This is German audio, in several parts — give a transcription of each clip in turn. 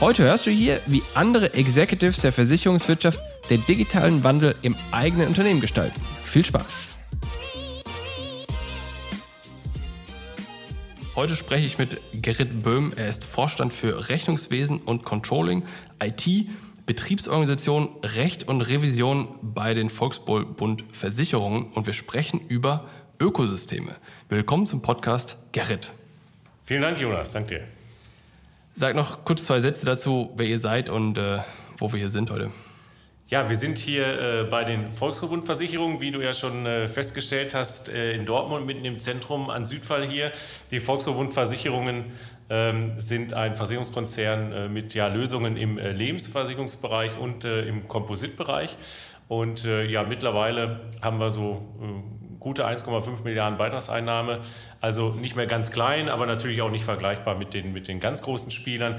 Heute hörst du hier, wie andere Executives der Versicherungswirtschaft den digitalen Wandel im eigenen Unternehmen gestalten. Viel Spaß! Heute spreche ich mit Gerrit Böhm. Er ist Vorstand für Rechnungswesen und Controlling, IT, Betriebsorganisation, Recht und Revision bei den Volksbund Versicherungen und wir sprechen über Ökosysteme. Willkommen zum Podcast Gerrit. Vielen Dank, Jonas. Danke dir. Sag noch kurz zwei Sätze dazu, wer ihr seid und äh, wo wir hier sind heute. Ja, wir sind hier äh, bei den Volksverbundversicherungen, wie du ja schon äh, festgestellt hast, äh, in Dortmund mitten im Zentrum an Südfall hier. Die Volksverbundversicherungen ähm, sind ein Versicherungskonzern äh, mit ja, Lösungen im äh, Lebensversicherungsbereich und im Kompositbereich. Und ja, mittlerweile haben wir so gute 1,5 Milliarden Beitragseinnahme. Also nicht mehr ganz klein, aber natürlich auch nicht vergleichbar mit den, mit den ganz großen Spielern.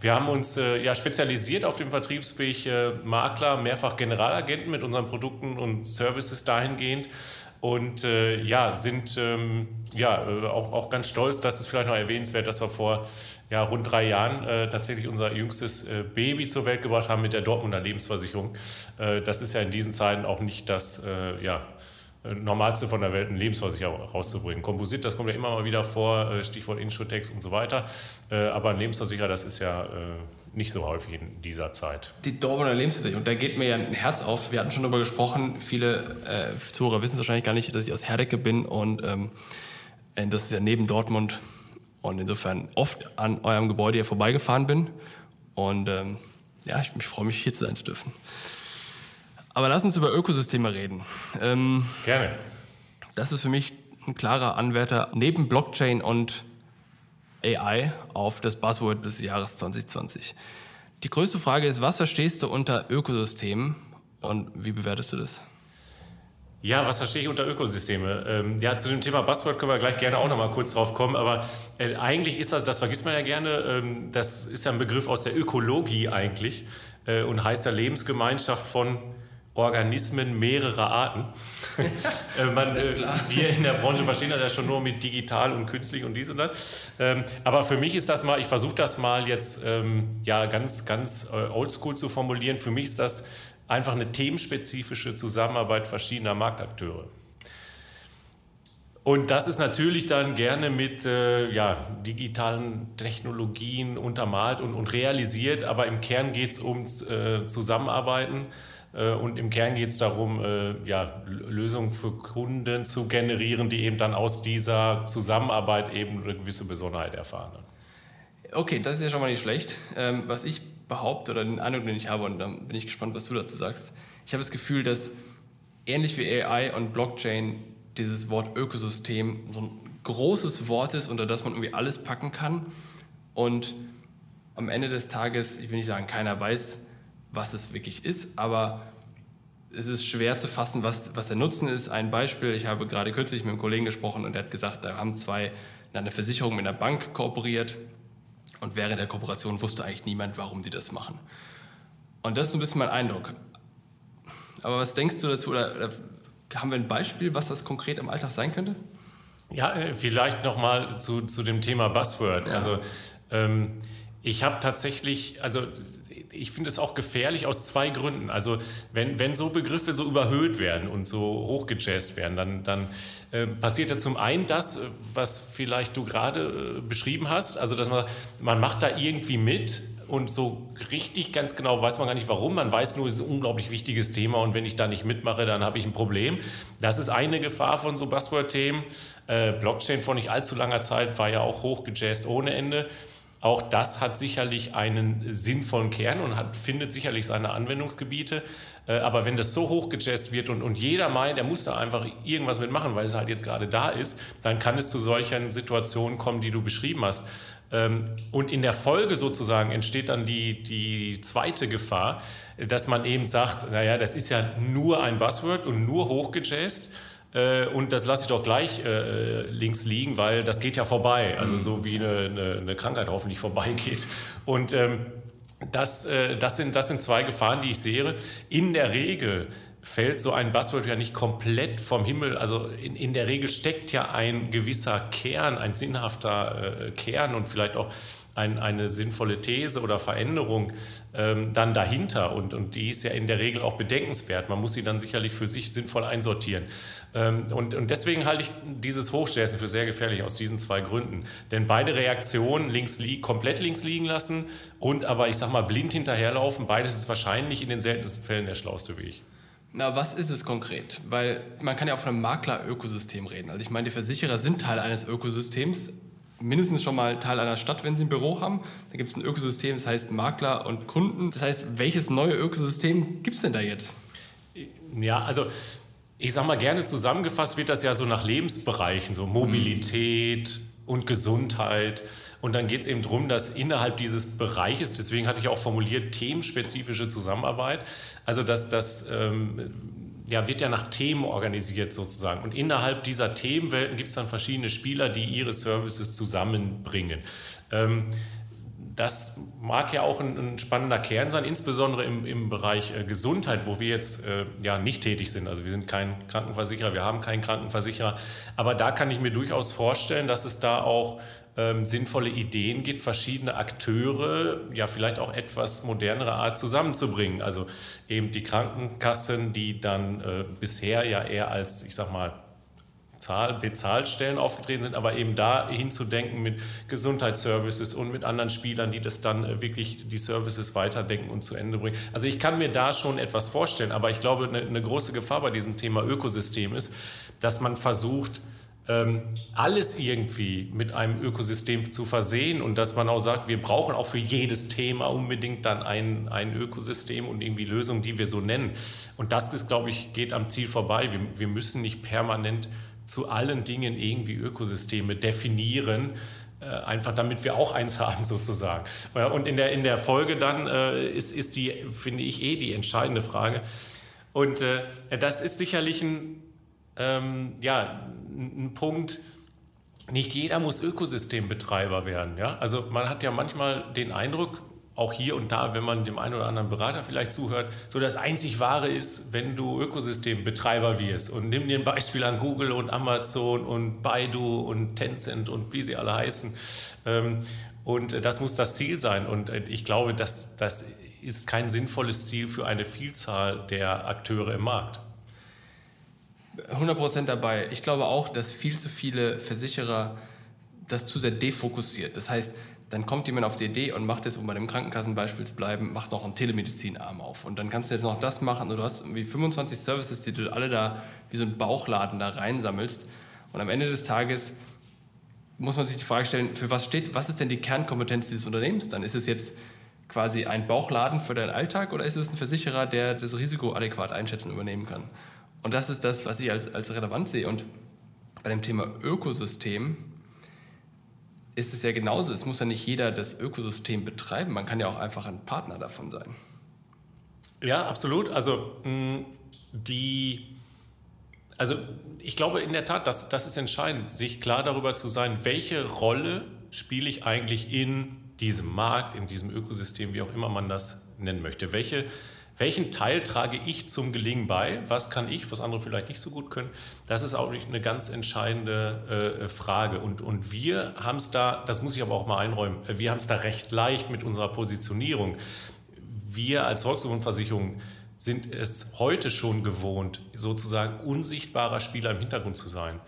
Wir haben uns äh, ja spezialisiert auf dem Vertriebsweg äh, Makler, mehrfach Generalagenten mit unseren Produkten und Services dahingehend und äh, ja, sind ähm, ja äh, auch, auch ganz stolz, dass es vielleicht noch erwähnenswert, dass wir vor ja, rund drei Jahren äh, tatsächlich unser jüngstes äh, Baby zur Welt gebracht haben mit der Dortmunder Lebensversicherung. das ist ja in diesen Zeiten auch nicht das ja, Normalste von der Welt, eine Lebensversicherung rauszubringen. Komposit, das kommt ja immer mal wieder vor, äh, Stichwort Insurtex und so weiter. Äh, aber ein Lebensversicherer, das ist ja äh, nicht so häufig in dieser Zeit. Die Dortmunder Lebensversicherung, da geht mir ja ein Herz auf. Wir hatten schon darüber gesprochen. Viele äh, Zuhörer wissen es wahrscheinlich gar nicht, dass ich aus Herdecke bin und ähm, das ist ja neben Dortmund und insofern oft an eurem Gebäude hier vorbeigefahren bin. Und ähm, ja, ich, ich freue mich, hier zu sein zu dürfen. Aber lass uns über Ökosysteme reden. Ähm, Gerne. Das ist für mich ein klarer Anwärter neben Blockchain und AI auf das Buzzword des Jahres 2020. Die größte Frage ist, was verstehst du unter Ökosystemen und wie bewertest du das? Ja, was verstehe ich unter Ökosysteme? Ähm, ja, zu dem Thema Buzzword können wir gleich gerne auch noch mal kurz drauf kommen, aber äh, eigentlich ist das, das vergisst man ja gerne, ähm, das ist ja ein Begriff aus der Ökologie eigentlich äh, und heißt ja Lebensgemeinschaft von Organismen mehrerer Arten. äh, man, äh, wir in der Branche verstehen das ja schon nur mit digital und künstlich und dies und das. Ähm, aber für mich ist das mal, ich versuche das mal jetzt ähm, ja ganz, ganz äh, oldschool zu formulieren. Für mich ist das einfach eine themenspezifische Zusammenarbeit verschiedener Marktakteure. Und das ist natürlich dann gerne mit äh, ja, digitalen Technologien untermalt und, und realisiert, aber im Kern geht es um äh, Zusammenarbeiten und im Kern geht es darum, äh, ja, Lösungen für Kunden zu generieren, die eben dann aus dieser Zusammenarbeit eben eine gewisse Besonderheit erfahren. Okay, das ist ja schon mal nicht schlecht. Ähm, was ich behaupte oder den Eindruck, den ich habe, und dann bin ich gespannt, was du dazu sagst. Ich habe das Gefühl, dass ähnlich wie AI und Blockchain dieses Wort Ökosystem so ein großes Wort ist, unter das man irgendwie alles packen kann. Und am Ende des Tages, ich will nicht sagen, keiner weiß, was es wirklich ist, aber es ist schwer zu fassen, was, was der Nutzen ist. Ein Beispiel, ich habe gerade kürzlich mit einem Kollegen gesprochen und der hat gesagt, da haben zwei eine Versicherung mit einer Bank kooperiert und während der Kooperation wusste eigentlich niemand, warum die das machen. Und das ist ein bisschen mein Eindruck. Aber was denkst du dazu? Oder, oder haben wir ein Beispiel, was das konkret im Alltag sein könnte? Ja, äh, vielleicht nochmal zu, zu dem Thema Buzzword. Ja. Also ähm, ich habe tatsächlich, also ich finde es auch gefährlich aus zwei Gründen. Also wenn, wenn so Begriffe so überhöht werden und so hochgejazzt werden, dann, dann äh, passiert ja zum einen das, was vielleicht du gerade äh, beschrieben hast, also dass man, man macht da irgendwie mit und so richtig ganz genau weiß man gar nicht warum. Man weiß nur, es ist ein unglaublich wichtiges Thema und wenn ich da nicht mitmache, dann habe ich ein Problem. Das ist eine Gefahr von so Buzzword-Themen. Äh, Blockchain vor nicht allzu langer Zeit war ja auch hochgejazzt ohne Ende. Auch das hat sicherlich einen sinnvollen Kern und hat, findet sicherlich seine Anwendungsgebiete. Äh, aber wenn das so hochgejazzt wird und, und jeder meint, er muss da einfach irgendwas mitmachen, weil es halt jetzt gerade da ist, dann kann es zu solchen Situationen kommen, die du beschrieben hast. Ähm, und in der Folge sozusagen entsteht dann die, die zweite Gefahr, dass man eben sagt, naja, das ist ja nur ein Buzzword und nur hochgejazzt. Äh, und das lasse ich doch gleich äh, links liegen, weil das geht ja vorbei. Also so wie eine, eine, eine Krankheit hoffentlich vorbeigeht. Und ähm, das, äh, das, sind, das sind zwei Gefahren, die ich sehe. In der Regel fällt so ein Buzzword ja nicht komplett vom Himmel. Also in, in der Regel steckt ja ein gewisser Kern, ein sinnhafter äh, Kern und vielleicht auch ein, eine sinnvolle These oder Veränderung ähm, dann dahinter. Und, und die ist ja in der Regel auch bedenkenswert. Man muss sie dann sicherlich für sich sinnvoll einsortieren. Ähm, und, und deswegen halte ich dieses Hochstärken für sehr gefährlich aus diesen zwei Gründen. Denn beide Reaktionen links li komplett links liegen lassen und aber, ich sag mal, blind hinterherlaufen, beides ist wahrscheinlich in den seltensten Fällen der schlauste Weg. Na, was ist es konkret? Weil man kann ja auch von einem Makler-Ökosystem reden. Also ich meine, die Versicherer sind Teil eines Ökosystems, mindestens schon mal Teil einer Stadt, wenn sie ein Büro haben. Da gibt es ein Ökosystem, das heißt Makler und Kunden. Das heißt, welches neue Ökosystem gibt es denn da jetzt? Ja, also ich sage mal gerne zusammengefasst wird das ja so nach Lebensbereichen, so Mobilität mhm. und Gesundheit. Und dann geht es eben darum, dass innerhalb dieses Bereiches, deswegen hatte ich auch formuliert, themenspezifische Zusammenarbeit, also dass das ähm, ja, wird ja nach Themen organisiert sozusagen. Und innerhalb dieser Themenwelten gibt es dann verschiedene Spieler, die ihre Services zusammenbringen. Ähm, das mag ja auch ein, ein, spannender Kern sein, insbesondere im, im Bereich äh, Gesundheit, wo wir jetzt äh, ja nicht tätig sind. Also wir sind kein Krankenversicherer, wir haben keinen Krankenversicherer. Aber da kann ich mir durchaus vorstellen, dass es da auch ähm, sinnvolle Ideen gibt, verschiedene Akteure, ja vielleicht auch etwas modernere Art zusammenzubringen. Also eben die Krankenkassen, die dann äh, bisher ja eher als, ich sag mal, Bezahlstellen aufgetreten sind, aber eben da hinzudenken mit Gesundheitsservices und mit anderen Spielern, die das dann äh, wirklich die Services weiterdenken und zu Ende bringen. Also ich kann mir da schon etwas vorstellen, aber ich glaube, eine, eine große Gefahr bei diesem Thema Ökosystem ist, dass man versucht, alles irgendwie mit einem Ökosystem zu versehen und dass man auch sagt, wir brauchen auch für jedes Thema unbedingt dann ein, ein Ökosystem und irgendwie Lösungen, die wir so nennen. Und das ist, glaube ich, geht am Ziel vorbei. Wir, wir müssen nicht permanent zu allen Dingen irgendwie Ökosysteme definieren, äh, einfach damit wir auch eins haben sozusagen. Und in der, in der Folge dann äh, ist, ist die, finde ich, eh die entscheidende Frage. Und äh, das ist sicherlich ein, ähm, ja, ein Punkt, nicht jeder muss Ökosystembetreiber werden. Ja? Also man hat ja manchmal den Eindruck, auch hier und da, wenn man dem einen oder anderen Berater vielleicht zuhört, so das einzig Wahre ist, wenn du Ökosystembetreiber wirst. Und nimm dir ein Beispiel an Google und Amazon und Baidu und Tencent und wie sie alle heißen. Ähm, und das muss das Ziel sein. Und äh, ich glaube, das, das ist kein sinnvolles Ziel für eine Vielzahl der Akteure im Markt. 100% dabei. Ich glaube auch, dass viel zu viele Versicherer das zu sehr defokussiert. Das heißt, dann kommt jemand auf die Idee und macht jetzt, um bei dem Krankenkassenbeispiel zu bleiben, macht noch einen Telemedizinarm auf. Und dann kannst du jetzt noch das machen und du hast irgendwie 25 Services, die du alle da wie so ein Bauchladen da reinsammelst. Und am Ende des Tages muss man sich die Frage stellen, für was steht, was ist denn die Kernkompetenz dieses Unternehmens dann? Ist es jetzt quasi ein Bauchladen für deinen Alltag oder ist es ein Versicherer, der das Risiko adäquat einschätzen und übernehmen kann? Und das ist das, was ich als, als relevant sehe. Und bei dem Thema Ökosystem ist es ja genauso. Es muss ja nicht jeder das Ökosystem betreiben. Man kann ja auch einfach ein Partner davon sein. Ja, absolut. Also die, also ich glaube in der Tat, das, das ist entscheidend, sich klar darüber zu sein, welche Rolle spiele ich eigentlich in diesem Markt, in diesem Ökosystem, wie auch immer man das nennen möchte. Welche welchen Teil trage ich zum Gelingen bei? Was kann ich, was andere vielleicht nicht so gut können? Das ist auch eine ganz entscheidende äh, Frage. Und, und wir haben es da, das muss ich aber auch mal einräumen, äh, wir haben es da recht leicht mit unserer Positionierung. Wir als Volkswagen sind es heute schon gewohnt, sozusagen unsichtbarer Spieler im Hintergrund zu sein.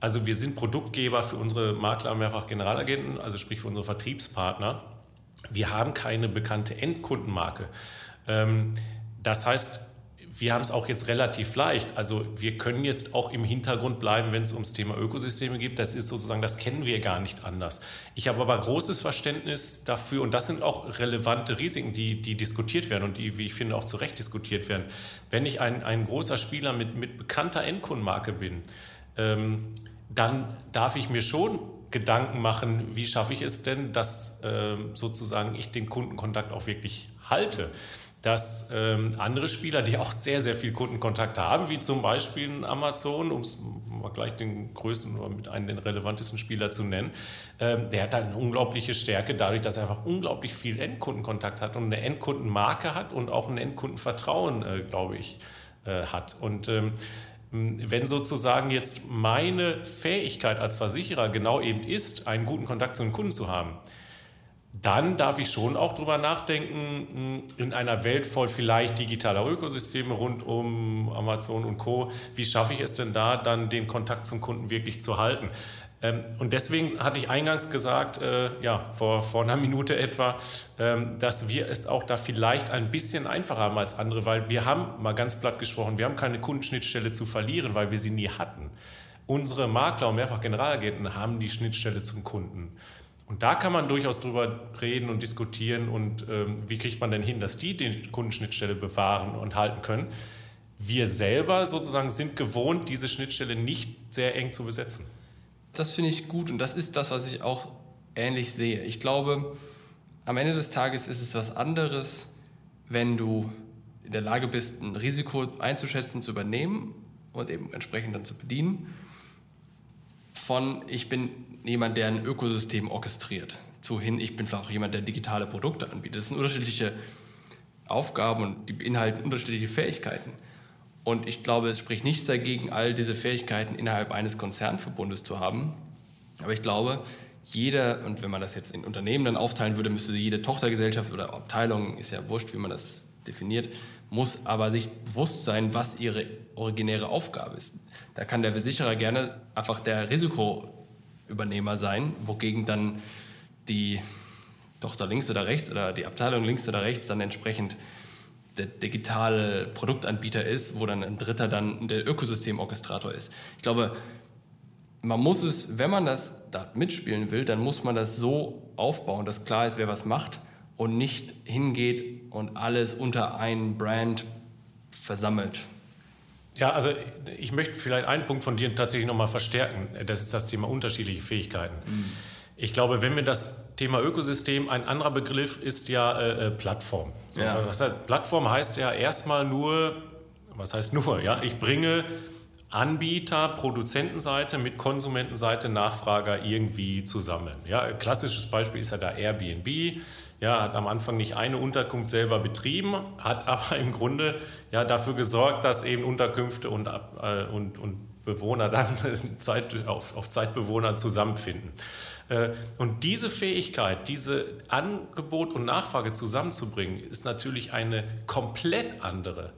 Also wir sind Produktgeber für unsere Makler, mehrfach Generalagenten, also sprich für unsere Vertriebspartner. wir haben keine bekannte Endkundenmarke. Ähm, das heißt, wir haben es auch jetzt relativ leicht. Also wir können jetzt auch im Hintergrund bleiben, wenn es ums Thema Ökosysteme geht. Das ist sozusagen, das kennen wir gar nicht anders. Ich habe aber großes Verständnis dafür und das sind auch relevante Risiken, die, die diskutiert werden und die, wie ich finde, auch zu Recht diskutiert werden. Wenn ich ein, ein großer Spieler mit, mit bekannter Endkundenmarke bin, ähm, dann darf ich mir schon Gedanken machen, wie schaffe ich es denn, dass äh, sozusagen ich den Kundenkontakt auch wirklich halte dass ähm, andere Spieler, die auch sehr, sehr viel Kundenkontakt haben, wie zum Beispiel Amazon, um es mal gleich den größten oder mit einem den relevantesten Spieler zu nennen, ähm, der hat eine unglaubliche Stärke dadurch, dass er einfach unglaublich viel Endkundenkontakt hat und eine Endkundenmarke hat und auch ein Endkundenvertrauen, äh, glaube ich, äh, hat. Und ähm, wenn sozusagen jetzt meine Fähigkeit als Versicherer genau eben ist, einen guten Kontakt zu den Kunden zu haben, dann darf ich schon auch darüber nachdenken, in einer Welt voll vielleicht digitaler Ökosysteme rund um Amazon und Co., wie schaffe ich es denn da, dann den Kontakt zum Kunden wirklich zu halten? Ähm, und deswegen hatte ich eingangs gesagt, äh, ja, vor, vor einer Minute etwa, ähm, dass wir es auch da vielleicht ein bisschen einfacher haben als andere, weil wir haben, mal ganz platt gesprochen, wir haben keine Kundenschnittstelle zu verlieren, weil wir sie nie hatten. Unsere Makler und mehrfach Generalagenten haben die Schnittstelle zum Kunden. Und da kann man durchaus drüber reden und diskutieren und ähm, wie kriegt man denn hin, dass die die Kundenschnittstelle bewahren und halten können. Wir selber sozusagen sind gewohnt, diese Schnittstelle nicht sehr eng zu besetzen. Das finde ich gut und das ist das, was ich auch ähnlich sehe. Ich glaube, am Ende des Tages ist es was anderes, wenn du in der Lage bist, ein Risiko einzuschätzen, zu übernehmen und eben entsprechend dann zu bedienen, von ich bin jemand, der ein Ökosystem orchestriert, zu hin, ich bin auch jemand, der digitale Produkte anbietet. Das sind unterschiedliche Aufgaben und die beinhalten unterschiedliche Fähigkeiten. Und ich glaube, es spricht nichts dagegen, all diese Fähigkeiten innerhalb eines Konzernverbundes zu haben. Aber ich glaube, jeder, und wenn man das jetzt in Unternehmen dann aufteilen würde, müsste jede Tochtergesellschaft oder Abteilung, ist ja wurscht, wie man das definiert, muss aber sich bewusst sein, was ihre originäre Aufgabe ist. Da kann der Versicherer gerne einfach der Risikoübernehmer sein, wogegen dann die Tochter links oder rechts oder die Abteilung links oder rechts dann entsprechend der digitale Produktanbieter ist, wo dann ein Dritter dann der Ökosystemorchestrator ist. Ich glaube, man muss es, wenn man das da mitspielen will, dann muss man das so aufbauen, dass klar ist, wer was macht und nicht hingeht und alles unter einen Brand versammelt. Ja, also ich möchte vielleicht einen Punkt von dir tatsächlich nochmal verstärken. Das ist das Thema unterschiedliche Fähigkeiten. Mhm. Ich glaube, wenn wir das Thema Ökosystem, ein anderer Begriff ist ja äh, äh Plattform. So, ja. was heißt, Plattform heißt ja erstmal nur, was heißt nur, ja, ich bringe Anbieter, Produzentenseite mit Konsumentenseite, Nachfrager irgendwie zusammen. Ja, klassisches Beispiel ist ja da Airbnb. Ja, hat am Anfang nicht eine Unterkunft selber betrieben, hat aber im Grunde ja dafür gesorgt, dass eben Unterkünfte und, äh, und, und Bewohner dann Zeit, auf, auf Zeitbewohner zusammenfinden. Äh, und diese Fähigkeit, diese Angebot und Nachfrage zusammenzubringen, ist natürlich eine komplett andere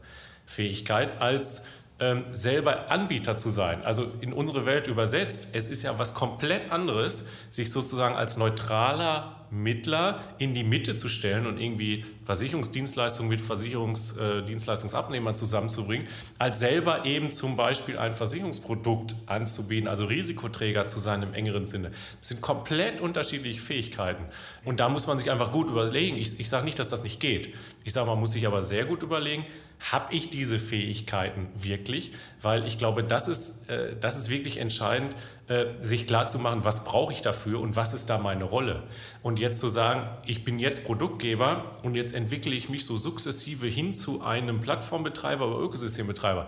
Fähigkeit als ähm, selber Anbieter zu sein. Also in unsere Welt übersetzt, es ist ja was komplett anderes, sich sozusagen als neutraler Mittler in die Mitte zu stellen und irgendwie Versicherungsdienstleistungen mit Versicherungsdienstleistungsabnehmern zusammenzubringen, als selber eben zum Beispiel ein Versicherungsprodukt anzubieten, also Risikoträger zu sein im engeren Sinne. Das sind komplett unterschiedliche Fähigkeiten. Und da muss man sich einfach gut überlegen. Ich, ich sage nicht, dass das nicht geht. Ich sage, man muss sich aber sehr gut überlegen, habe ich diese Fähigkeiten wirklich? Weil ich glaube, das ist, äh, das ist wirklich entscheidend, äh, sich klarzumachen, was brauche ich dafür und was ist da meine Rolle. Und jetzt zu sagen, ich bin jetzt Produktgeber und jetzt entwickle ich mich so sukzessive hin zu einem Plattformbetreiber oder Ökosystembetreiber.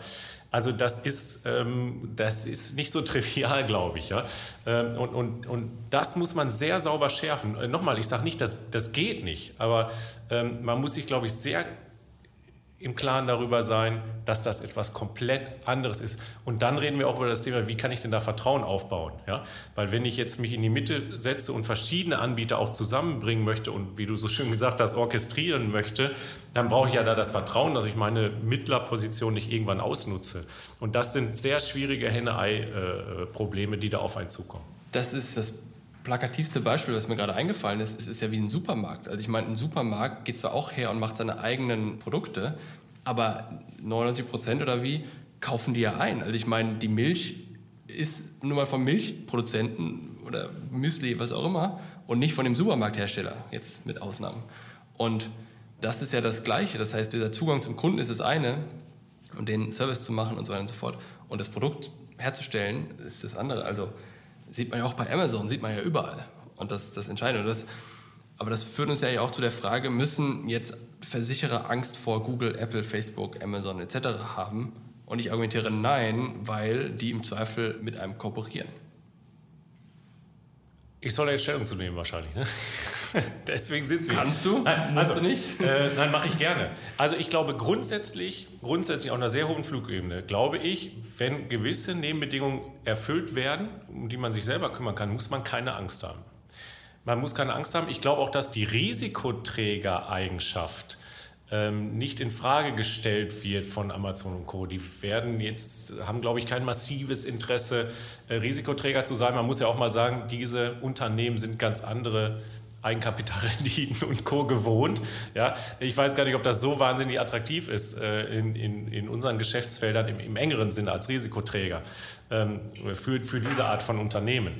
Also das ist, ähm, das ist nicht so trivial, glaube ich. Ja? Ähm, und, und, und das muss man sehr sauber schärfen. Äh, nochmal, ich sage nicht, dass das geht nicht, aber ähm, man muss sich, glaube ich, sehr im Klaren darüber sein, dass das etwas komplett anderes ist. Und dann reden wir auch über das Thema, wie kann ich denn da Vertrauen aufbauen? Ja? Weil wenn ich jetzt mich in die Mitte setze und verschiedene Anbieter auch zusammenbringen möchte und wie du so schön gesagt hast, orchestrieren möchte, dann brauche ich ja da das Vertrauen, dass ich meine Mittlerposition nicht irgendwann ausnutze. Und das sind sehr schwierige Henne-Ei-Probleme, die da auf einen zukommen. Das ist das plakativste Beispiel, was mir gerade eingefallen ist, ist, ist ja wie ein Supermarkt. Also ich meine, ein Supermarkt geht zwar auch her und macht seine eigenen Produkte, aber 99 Prozent oder wie kaufen die ja ein. Also ich meine, die Milch ist nur mal vom Milchproduzenten oder Müsli, was auch immer, und nicht von dem Supermarkthersteller, jetzt mit Ausnahmen. Und das ist ja das Gleiche. Das heißt, dieser Zugang zum Kunden ist das eine und den Service zu machen und so weiter und so fort. Und das Produkt herzustellen ist das andere. Also sieht man ja auch bei Amazon, sieht man ja überall. Und das ist das Entscheidende. Das, aber das führt uns ja auch zu der Frage, müssen jetzt Versicherer Angst vor Google, Apple, Facebook, Amazon etc. haben? Und ich argumentiere nein, weil die im Zweifel mit einem kooperieren. Ich soll jetzt Stellung zu nehmen wahrscheinlich. Ne? Deswegen sitzen wir. Kannst du? Nein, also, du nicht? Äh, nein, mache ich gerne. Also ich glaube grundsätzlich, grundsätzlich auf einer sehr hohen Flugebene, glaube ich, wenn gewisse Nebenbedingungen erfüllt werden, um die man sich selber kümmern kann, muss man keine Angst haben. Man muss keine Angst haben. Ich glaube auch, dass die Risikoträgereigenschaft ähm, nicht in Frage gestellt wird von Amazon und Co. Die werden jetzt, haben, glaube ich, kein massives Interesse, äh, Risikoträger zu sein. Man muss ja auch mal sagen, diese Unternehmen sind ganz andere Eigenkapitalrenditen und Co. gewohnt. Ja, ich weiß gar nicht, ob das so wahnsinnig attraktiv ist äh, in, in, in unseren Geschäftsfeldern im, im engeren Sinne als Risikoträger ähm, für, für diese Art von Unternehmen.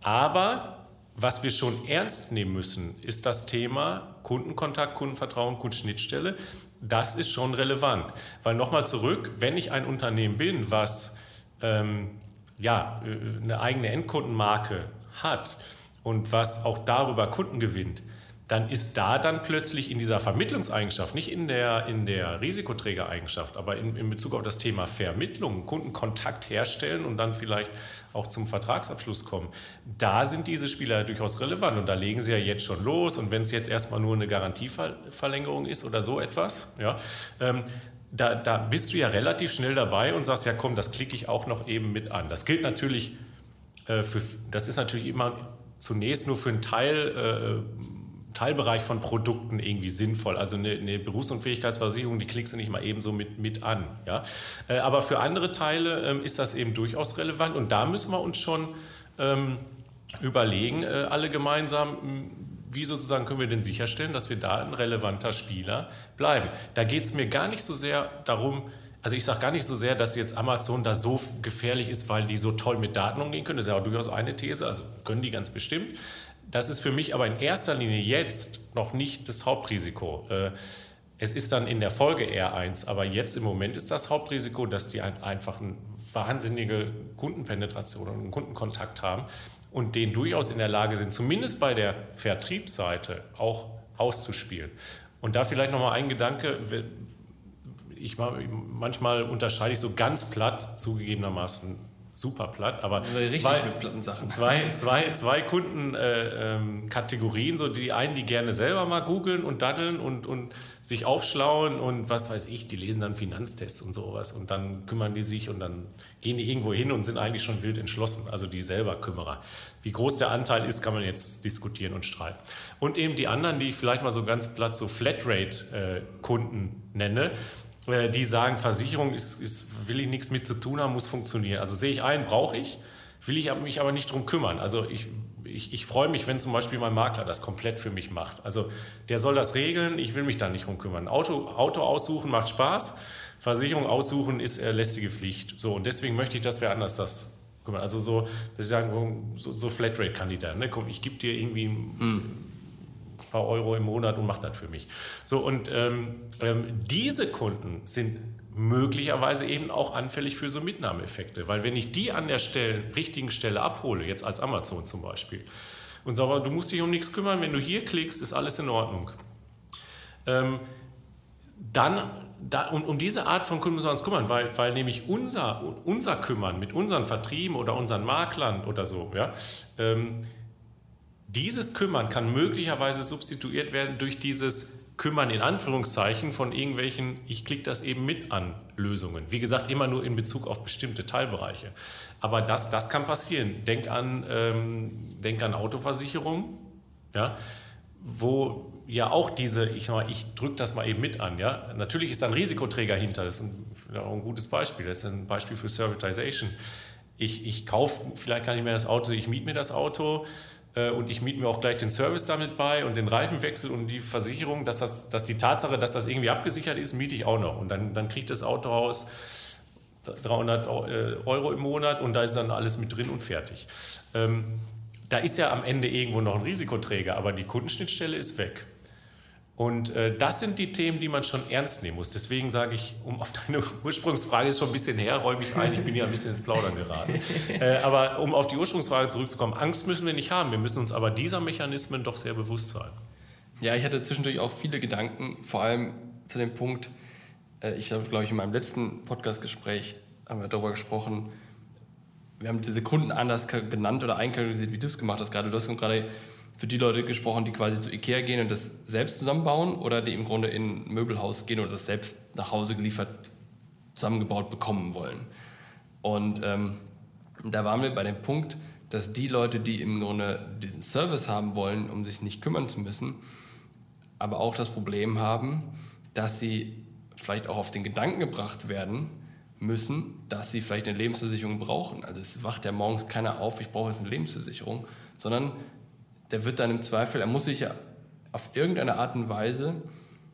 Aber was wir schon ernst nehmen müssen, ist das Thema Kundenkontakt, Kundenvertrauen, Kundenschnittstelle. Das ist schon relevant. Weil nochmal zurück, wenn ich ein Unternehmen bin, was ähm, ja, äh, eine eigene Endkundenmarke hat und was auch darüber Kunden gewinnt, dann ist da dann plötzlich in dieser Vermittlungseigenschaft, nicht in der, in der Risikoträgereigenschaft, aber in, in Bezug auf das Thema Vermittlung, Kundenkontakt herstellen und dann vielleicht auch zum Vertragsabschluss kommen, da sind diese Spieler durchaus relevant und da legen sie ja jetzt schon los und wenn es jetzt erstmal nur eine Garantieverlängerung ist oder so etwas, ja, ähm, da, da bist du ja relativ schnell dabei und sagst, ja komm, das klicke ich auch noch eben mit an. Das gilt natürlich äh, für, das ist natürlich immer zunächst nur für einen Teil äh, Teilbereich von Produkten irgendwie sinnvoll. Also eine, eine Berufsunfähigkeitsversicherung, die klickst du nicht mal eben so mit, mit an. Ja? Äh, aber für andere Teile ähm, ist das eben durchaus relevant und da müssen wir uns schon ähm, überlegen, äh, alle gemeinsam, wie sozusagen können wir denn sicherstellen, dass wir da ein relevanter Spieler bleiben. Da geht es mir gar nicht so sehr darum, also ich sage gar nicht so sehr, dass jetzt Amazon da so gefährlich ist, weil die so toll mit Daten umgehen können. Das ist ja auch durchaus eine These, also können die ganz bestimmt. Das ist für mich aber in erster Linie jetzt noch nicht das Hauptrisiko. Äh, es ist dann in der Folge eher eins, aber jetzt im Moment ist das Hauptrisiko, dass die einfach eine wahnsinnige Kundenpenetration und einen Kundenkontakt haben und den durchaus in der Lage sind, zumindest bei der Vertriebsseite auch auszuspielen. Und da vielleicht nochmal ein Gedanke, ich, manchmal unterscheide ich so ganz platt zugegebenermaßen super platt, aber zwei, zwei, zwei, zwei Kundenkategorien, äh, ähm, so die einen, die gerne selber mal googeln und daddeln und, und sich aufschlauen und was weiß ich, die lesen dann Finanztests und sowas und dann kümmern die sich und dann gehen die irgendwo hin und sind eigentlich schon wild entschlossen, also die selber Kümmerer. Wie groß der Anteil ist, kann man jetzt diskutieren und streiten. Und eben die anderen, die ich vielleicht mal so ganz platt so Flatrate-Kunden äh, nenne, die sagen, Versicherung ist, ist, will ich nichts mit zu tun haben, muss funktionieren. Also sehe ich ein, brauche ich, will ich mich aber nicht drum kümmern. Also ich, ich, ich freue mich, wenn zum Beispiel mein Makler das komplett für mich macht. Also der soll das regeln, ich will mich da nicht drum kümmern. Auto, Auto aussuchen macht Spaß, Versicherung aussuchen ist äh, lästige Pflicht. So, und deswegen möchte ich, dass wir anders das kümmern. Also so, dass sie sagen, so, so Flatrate-Kandidat. Ne? Komm, ich gebe dir irgendwie mhm paar Euro im Monat und macht das für mich. So, und ähm, ähm, diese Kunden sind möglicherweise eben auch anfällig für so Mitnahmeeffekte. Weil wenn ich die an der Stelle, richtigen Stelle abhole, jetzt als Amazon zum Beispiel, und sage, du musst dich um nichts kümmern, wenn du hier klickst, ist alles in Ordnung. Ähm, dann, da, und um diese Art von Kunden müssen wir uns kümmern, weil, weil nämlich unser, unser Kümmern mit unseren Vertrieben oder unseren Maklern oder so, ja, ähm, dieses Kümmern kann möglicherweise substituiert werden durch dieses Kümmern in Anführungszeichen von irgendwelchen, ich klicke das eben mit an Lösungen. Wie gesagt, immer nur in Bezug auf bestimmte Teilbereiche. Aber das, das kann passieren. Denk an, ähm, denk an Autoversicherung, ja, wo ja auch diese, ich, ich drücke das mal eben mit an. Ja. Natürlich ist da ein Risikoträger hinter, das ist ein, ein gutes Beispiel, das ist ein Beispiel für Servitization. Ich, ich kaufe vielleicht gar nicht mehr das Auto, ich miete mir das Auto, und ich miete mir auch gleich den Service damit bei und den Reifenwechsel und die Versicherung, dass, das, dass die Tatsache, dass das irgendwie abgesichert ist, miete ich auch noch. Und dann, dann kriegt das Autohaus 300 äh, Euro im Monat und da ist dann alles mit drin und fertig. Ähm, da ist ja am Ende irgendwo noch ein Risikoträger, aber die Kundenschnittstelle ist weg. Und äh, das sind die Themen, die man schon ernst nehmen muss. Deswegen sage ich, um auf deine Ursprungsfrage ist schon ein bisschen her, räume ich ein, ich bin ja ein bisschen ins Plaudern geraten. äh, aber um auf die Ursprungsfrage zurückzukommen, Angst müssen wir nicht haben. Wir müssen uns aber dieser Mechanismen doch sehr bewusst sein. Ja, ich hatte zwischendurch auch viele Gedanken, vor allem zu dem Punkt, äh, ich habe, glaube ich, in meinem letzten Podcast-Gespräch haben wir darüber gesprochen, wir haben diese Kunden anders genannt oder einkalkulisiert, wie du es gemacht hast gerade. Du hast gerade für die Leute gesprochen, die quasi zu Ikea gehen und das selbst zusammenbauen oder die im Grunde in ein Möbelhaus gehen und das selbst nach Hause geliefert zusammengebaut bekommen wollen. Und ähm, da waren wir bei dem Punkt, dass die Leute, die im Grunde diesen Service haben wollen, um sich nicht kümmern zu müssen, aber auch das Problem haben, dass sie vielleicht auch auf den Gedanken gebracht werden müssen, dass sie vielleicht eine Lebensversicherung brauchen. Also es wacht ja morgens keiner auf, ich brauche jetzt eine Lebensversicherung, sondern der wird dann im Zweifel, er muss sich ja auf irgendeine Art und Weise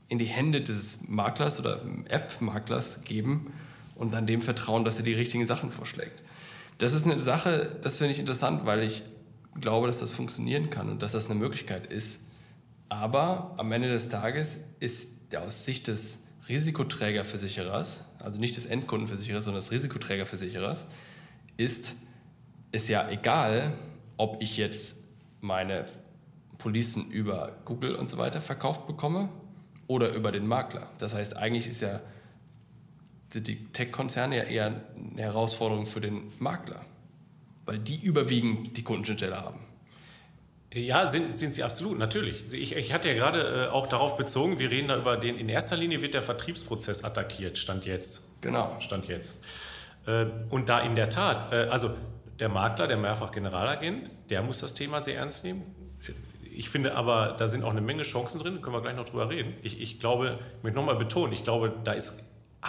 in die Hände des Maklers oder App-Maklers geben und dann dem vertrauen, dass er die richtigen Sachen vorschlägt. Das ist eine Sache, das finde ich interessant, weil ich glaube, dass das funktionieren kann und dass das eine Möglichkeit ist. Aber am Ende des Tages ist der aus Sicht des Risikoträgerversicherers, also nicht des Endkundenversicherers, sondern des Risikoträgerversicherers, ist es ja egal, ob ich jetzt meine Policen über Google und so weiter verkauft bekomme oder über den Makler. Das heißt, eigentlich ist ja, sind die Tech-Konzerne ja eher eine Herausforderung für den Makler, weil die überwiegend die Kundenschnittstelle haben. Ja, sind, sind sie absolut, natürlich. Ich, ich hatte ja gerade äh, auch darauf bezogen, wir reden da über den, in erster Linie wird der Vertriebsprozess attackiert, Stand jetzt. Genau. Stand jetzt. Äh, und da in der Tat, äh, also der Makler, der mehrfach Generalagent, der muss das Thema sehr ernst nehmen. Ich finde aber, da sind auch eine Menge Chancen drin, können wir gleich noch drüber reden. Ich, ich glaube, ich möchte nochmal betonen, ich glaube, da ist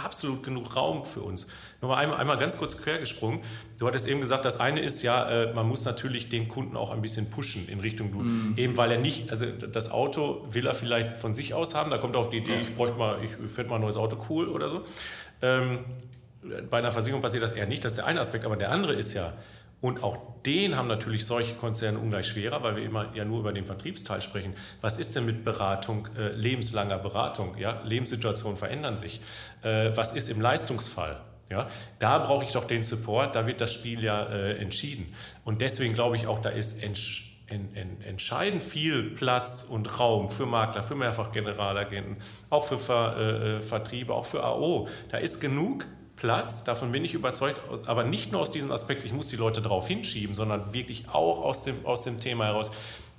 absolut genug Raum für uns. Nochmal einmal, einmal ganz kurz quer gesprungen. Du hattest eben gesagt, das eine ist ja, äh, man muss natürlich den Kunden auch ein bisschen pushen in Richtung du. Mm. Eben weil er nicht, also das Auto will er vielleicht von sich aus haben, da kommt er auf die Idee, ich bräuchte mal, ich finde mal ein neues Auto cool oder so. Ähm, bei einer Versicherung passiert das eher nicht, das ist der eine Aspekt, aber der andere ist ja, und auch den haben natürlich solche Konzerne ungleich schwerer, weil wir immer ja nur über den Vertriebsteil sprechen. Was ist denn mit Beratung, äh, lebenslanger Beratung? Ja? Lebenssituationen verändern sich. Äh, was ist im Leistungsfall? Ja, da brauche ich doch den Support, da wird das Spiel ja äh, entschieden. Und deswegen glaube ich auch, da ist entsch en, en, entscheidend viel Platz und Raum für Makler, für Mehrfachgeneralagenten, auch für Ver, äh, äh Vertriebe, auch für AO. Da ist genug Platz, davon bin ich überzeugt, aber nicht nur aus diesem Aspekt, ich muss die Leute darauf hinschieben, sondern wirklich auch aus dem, aus dem Thema heraus,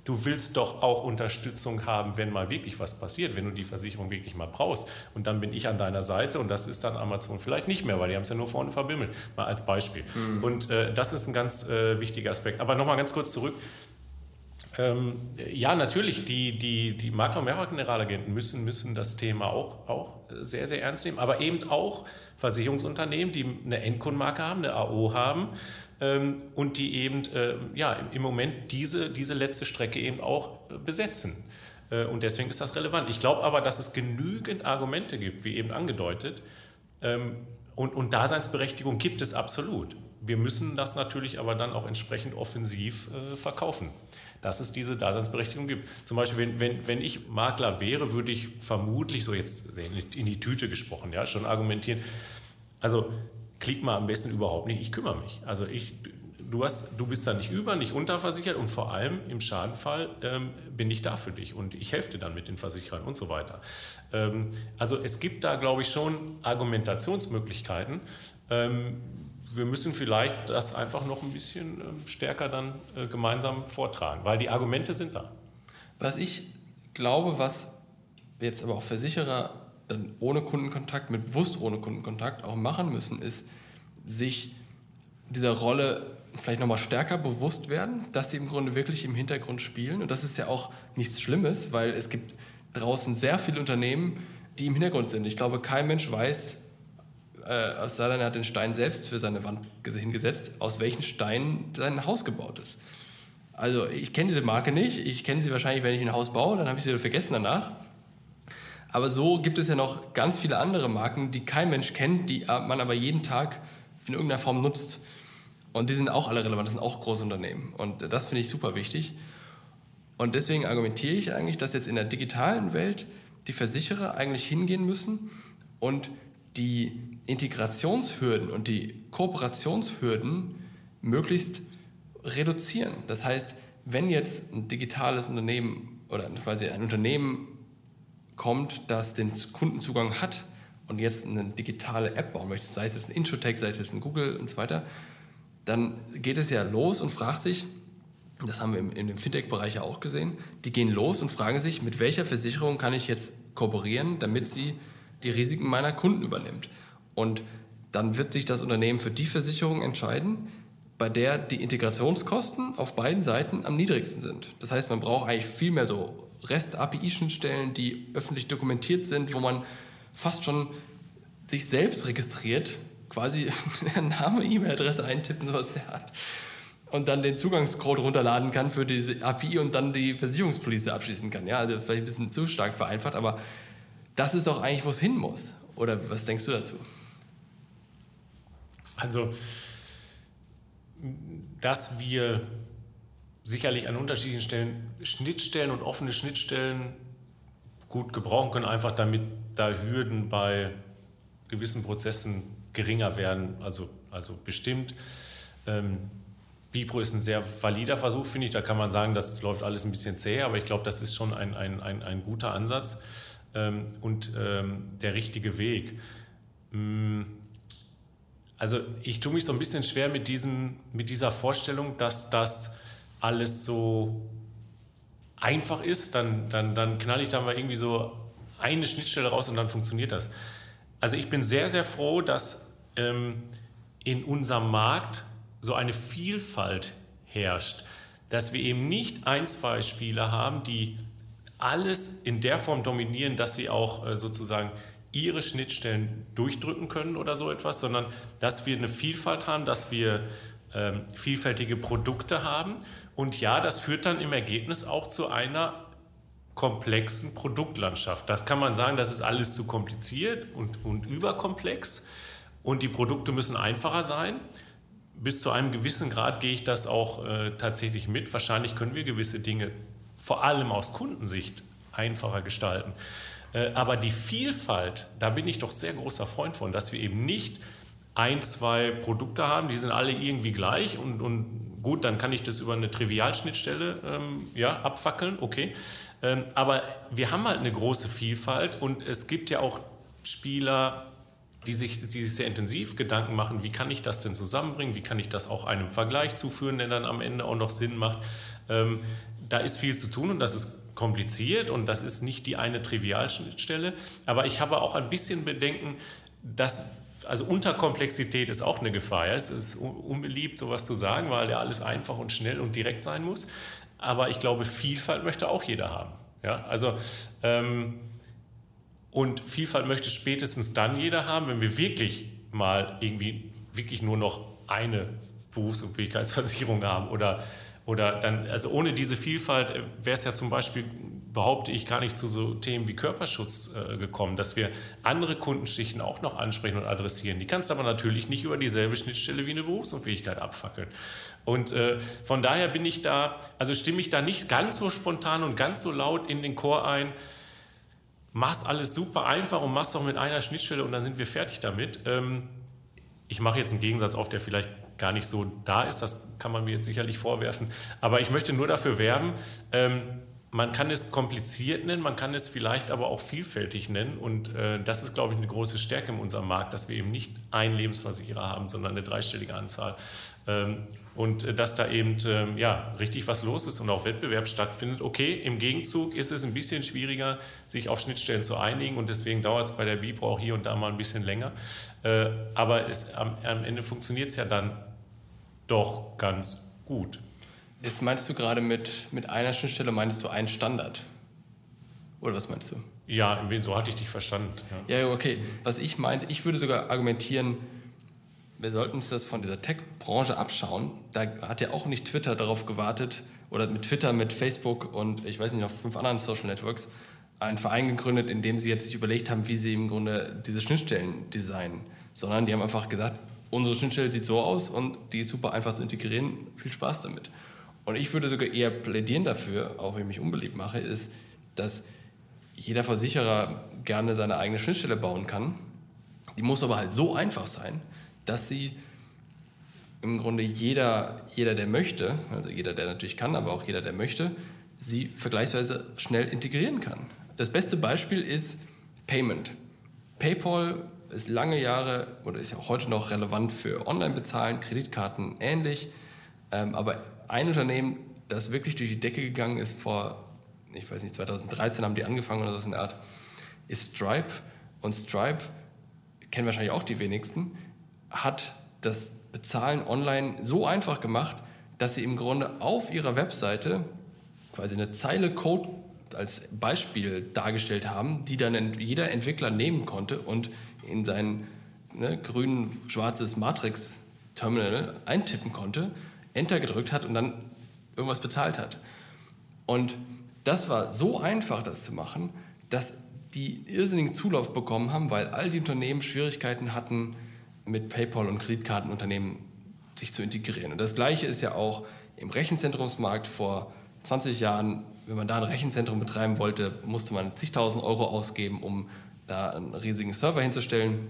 du willst doch auch Unterstützung haben, wenn mal wirklich was passiert, wenn du die Versicherung wirklich mal brauchst. Und dann bin ich an deiner Seite und das ist dann Amazon vielleicht nicht mehr, weil die haben es ja nur vorne verbimmelt, mal als Beispiel. Mhm. Und äh, das ist ein ganz äh, wichtiger Aspekt. Aber nochmal ganz kurz zurück. Ähm, ja, natürlich, die, die, die Mehrfachgeneralagenten müssen, müssen das Thema auch, auch sehr, sehr ernst nehmen, aber eben auch Versicherungsunternehmen, die eine Endkundenmarke haben, eine AO haben ähm, und die eben äh, ja, im Moment diese, diese letzte Strecke eben auch äh, besetzen. Äh, und deswegen ist das relevant. Ich glaube aber, dass es genügend Argumente gibt, wie eben angedeutet. Ähm, und, und Daseinsberechtigung gibt es absolut. Wir müssen das natürlich aber dann auch entsprechend offensiv äh, verkaufen dass es diese Daseinsberechtigung gibt. Zum Beispiel, wenn, wenn, wenn ich Makler wäre, würde ich vermutlich, so jetzt in die Tüte gesprochen, ja, schon argumentieren, also klick mal am besten überhaupt nicht, ich kümmere mich. Also ich, du, hast, du bist da nicht über, nicht unterversichert und vor allem im Schadenfall ähm, bin ich da für dich und ich helfe dir dann mit den Versicherern und so weiter. Ähm, also es gibt da, glaube ich, schon Argumentationsmöglichkeiten. Ähm, wir müssen vielleicht das einfach noch ein bisschen ähm, stärker dann äh, gemeinsam vortragen, weil die Argumente sind da. Was ich glaube, was jetzt aber auch Versicherer dann ohne Kundenkontakt, mit bewusst ohne Kundenkontakt auch machen müssen, ist, sich dieser Rolle vielleicht nochmal stärker bewusst werden, dass sie im Grunde wirklich im Hintergrund spielen. Und das ist ja auch nichts Schlimmes, weil es gibt draußen sehr viele Unternehmen, die im Hintergrund sind. Ich glaube, kein Mensch weiß, äh, er hat den Stein selbst für seine Wand hingesetzt, aus welchen Steinen sein Haus gebaut ist. Also ich kenne diese Marke nicht. Ich kenne sie wahrscheinlich, wenn ich ein Haus baue, dann habe ich sie vergessen danach. Aber so gibt es ja noch ganz viele andere Marken, die kein Mensch kennt, die man aber jeden Tag in irgendeiner Form nutzt. Und die sind auch alle relevant, das sind auch große Unternehmen. Und das finde ich super wichtig. Und deswegen argumentiere ich eigentlich, dass jetzt in der digitalen Welt die Versicherer eigentlich hingehen müssen und die Integrationshürden und die Kooperationshürden möglichst reduzieren. Das heißt, wenn jetzt ein digitales Unternehmen oder quasi ein Unternehmen kommt, das den Kundenzugang hat und jetzt eine digitale App bauen möchte, sei es jetzt ein Introtech, sei es jetzt ein Google und so weiter, dann geht es ja los und fragt sich, das haben wir in dem Fintech-Bereich ja auch gesehen, die gehen los und fragen sich, mit welcher Versicherung kann ich jetzt kooperieren, damit sie die Risiken meiner Kunden übernimmt. Und dann wird sich das Unternehmen für die Versicherung entscheiden, bei der die Integrationskosten auf beiden Seiten am niedrigsten sind. Das heißt, man braucht eigentlich viel mehr so REST-API-Schnittstellen, die öffentlich dokumentiert sind, wo man fast schon sich selbst registriert, quasi Name, E-Mail-Adresse eintippen, sowas der Art und dann den Zugangscode runterladen kann für diese API und dann die Versicherungspolice abschließen kann. Ja, also vielleicht ein bisschen zu stark vereinfacht, aber das ist doch eigentlich, wo es hin muss. Oder was denkst du dazu? Also, dass wir sicherlich an unterschiedlichen Stellen Schnittstellen und offene Schnittstellen gut gebrauchen können, einfach damit da Hürden bei gewissen Prozessen geringer werden, also, also bestimmt. Ähm, Bipro ist ein sehr valider Versuch, finde ich. Da kann man sagen, das läuft alles ein bisschen zäh, aber ich glaube, das ist schon ein, ein, ein, ein guter Ansatz ähm, und ähm, der richtige Weg. Mm, also ich tue mich so ein bisschen schwer mit, diesen, mit dieser Vorstellung, dass das alles so einfach ist. Dann, dann, dann knall ich da mal irgendwie so eine Schnittstelle raus und dann funktioniert das. Also ich bin sehr, sehr froh, dass ähm, in unserem Markt so eine Vielfalt herrscht, dass wir eben nicht ein, zwei Spieler haben, die alles in der Form dominieren, dass sie auch äh, sozusagen ihre Schnittstellen durchdrücken können oder so etwas, sondern dass wir eine Vielfalt haben, dass wir ähm, vielfältige Produkte haben. Und ja, das führt dann im Ergebnis auch zu einer komplexen Produktlandschaft. Das kann man sagen, das ist alles zu kompliziert und, und überkomplex und die Produkte müssen einfacher sein bis zu einem gewissen Grad gehe ich das auch äh, tatsächlich mit. Wahrscheinlich können wir gewisse Dinge vor allem aus Kundensicht einfacher gestalten. Äh, aber die Vielfalt, da bin ich doch sehr großer Freund von, dass wir eben nicht ein, zwei Produkte haben, die sind alle irgendwie gleich und, und gut, dann kann ich das über eine Trivialschnittstelle ähm, ja, abfackeln, okay. Ähm, aber wir haben halt eine große Vielfalt und es gibt ja auch Spieler, die sich, die sich sehr intensiv Gedanken machen, wie kann ich das denn zusammenbringen, wie kann ich das auch einem Vergleich zuführen, der dann am Ende auch noch Sinn macht. Ähm, da ist viel zu tun und das ist kompliziert und das ist nicht die eine Trivialschnittstelle. Aber ich habe auch ein bisschen Bedenken, dass also Unterkomplexität ist auch eine Gefahr. Ja? Es ist unbeliebt, sowas zu sagen, weil ja alles einfach und schnell und direkt sein muss. Aber ich glaube, Vielfalt möchte auch jeder haben. Ja? Also ähm, und Vielfalt möchte spätestens dann jeder haben, wenn wir wirklich mal irgendwie wirklich nur noch eine Berufsunfähigkeitsversicherung haben oder, oder dann, also ohne diese Vielfalt äh, wäre es ja zum Beispiel, behaupte ich, gar nicht zu so Themen wie Körperschutz äh, gekommen, dass wir andere Kundenschichten auch noch ansprechen und adressieren. Die kannst du aber natürlich nicht über dieselbe Schnittstelle wie eine Berufsunfähigkeit abfackeln. Und äh, von daher bin ich da, also stimme ich da nicht ganz so spontan und ganz so laut in den Chor ein, mach's alles super einfach und mach's doch mit einer Schnittstelle und dann sind wir fertig damit. Ähm, ich mache jetzt einen Gegensatz auf, der vielleicht gar nicht so da ist, das kann man mir jetzt sicherlich vorwerfen, aber ich möchte nur dafür werben, ähm, man kann es kompliziert nennen, man kann es vielleicht aber auch vielfältig nennen. Und äh, das ist, glaube ich, eine große Stärke in unserem Markt, dass wir eben nicht einen Lebensversicherer haben, sondern eine dreistellige Anzahl. Ähm, und äh, dass da eben äh, ja, richtig was los ist und auch Wettbewerb stattfindet. Okay, im Gegenzug ist es ein bisschen schwieriger, sich auf Schnittstellen zu einigen und deswegen dauert es bei der Bipro auch hier und da mal ein bisschen länger. Äh, aber es, am, am Ende funktioniert es ja dann doch ganz gut. Jetzt meinst du gerade mit, mit einer Schnittstelle, meinst du einen Standard? Oder was meinst du? Ja, so hatte ich dich verstanden. Ja, ja okay. Was ich meinte, ich würde sogar argumentieren, wir sollten uns das von dieser Tech-Branche abschauen. Da hat ja auch nicht Twitter darauf gewartet oder mit Twitter, mit Facebook und ich weiß nicht, noch fünf anderen Social Networks einen Verein gegründet, in dem sie jetzt sich überlegt haben, wie sie im Grunde diese Schnittstellen designen, sondern die haben einfach gesagt, unsere Schnittstelle sieht so aus und die ist super einfach zu integrieren, viel Spaß damit. Und ich würde sogar eher plädieren dafür, auch wenn ich mich unbeliebt mache, ist, dass jeder Versicherer gerne seine eigene Schnittstelle bauen kann. Die muss aber halt so einfach sein, dass sie im Grunde jeder, jeder, der möchte, also jeder, der natürlich kann, aber auch jeder, der möchte, sie vergleichsweise schnell integrieren kann. Das beste Beispiel ist Payment. PayPal ist lange Jahre oder ist ja auch heute noch relevant für Online-Bezahlen, Kreditkarten ähnlich. Ähm, aber ein Unternehmen, das wirklich durch die Decke gegangen ist vor, ich weiß nicht, 2013 haben die angefangen oder so in der Art, ist Stripe. Und Stripe, kennen wahrscheinlich auch die wenigsten, hat das Bezahlen online so einfach gemacht, dass sie im Grunde auf ihrer Webseite quasi eine Zeile Code als Beispiel dargestellt haben, die dann jeder Entwickler nehmen konnte und in sein ne, grün-schwarzes Matrix-Terminal eintippen konnte, Enter gedrückt hat und dann irgendwas bezahlt hat. Und das war so einfach, das zu machen, dass die irrsinnigen Zulauf bekommen haben, weil all die Unternehmen Schwierigkeiten hatten, mit PayPal und Kreditkartenunternehmen sich zu integrieren. Und das Gleiche ist ja auch im Rechenzentrumsmarkt vor 20 Jahren, wenn man da ein Rechenzentrum betreiben wollte, musste man zigtausend Euro ausgeben, um da einen riesigen Server hinzustellen.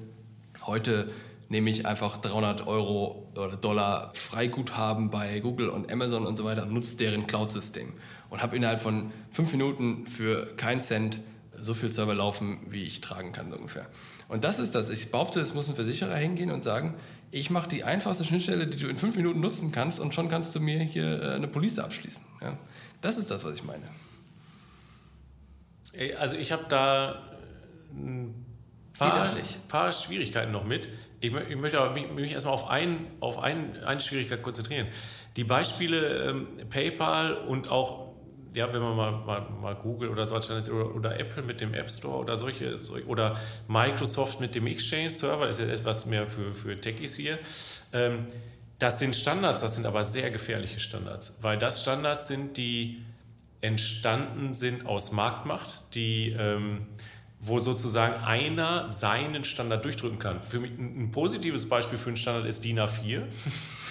Heute nehme ich einfach 300 Euro oder Dollar Freiguthaben bei Google und Amazon und so weiter und nutze deren Cloud-System und habe innerhalb von fünf Minuten für keinen Cent so viel Server laufen, wie ich tragen kann ungefähr. Und das ist das. Ich behaupte, es muss ein Versicherer hingehen und sagen, ich mache die einfachste Schnittstelle, die du in fünf Minuten nutzen kannst und schon kannst du mir hier äh, eine Police abschließen. Ja? Das ist das, was ich meine. Also ich habe da ein paar, paar, Schwierigkeiten noch mit. Ich, ich möchte aber mich, mich, erstmal auf, ein, auf ein, eine Schwierigkeit konzentrieren. Die Beispiele ähm, PayPal und auch ja, wenn man mal, mal, mal Google oder so oder, oder Apple mit dem App Store oder solche, solche oder Microsoft mit dem Exchange Server, ist ja etwas mehr für, für Techies hier. Ähm, das sind Standards, das sind aber sehr gefährliche Standards, weil das Standards sind, die entstanden sind aus Marktmacht, die ähm, wo sozusagen einer seinen Standard durchdrücken kann. Für mich ein positives Beispiel für einen Standard ist DIN A4.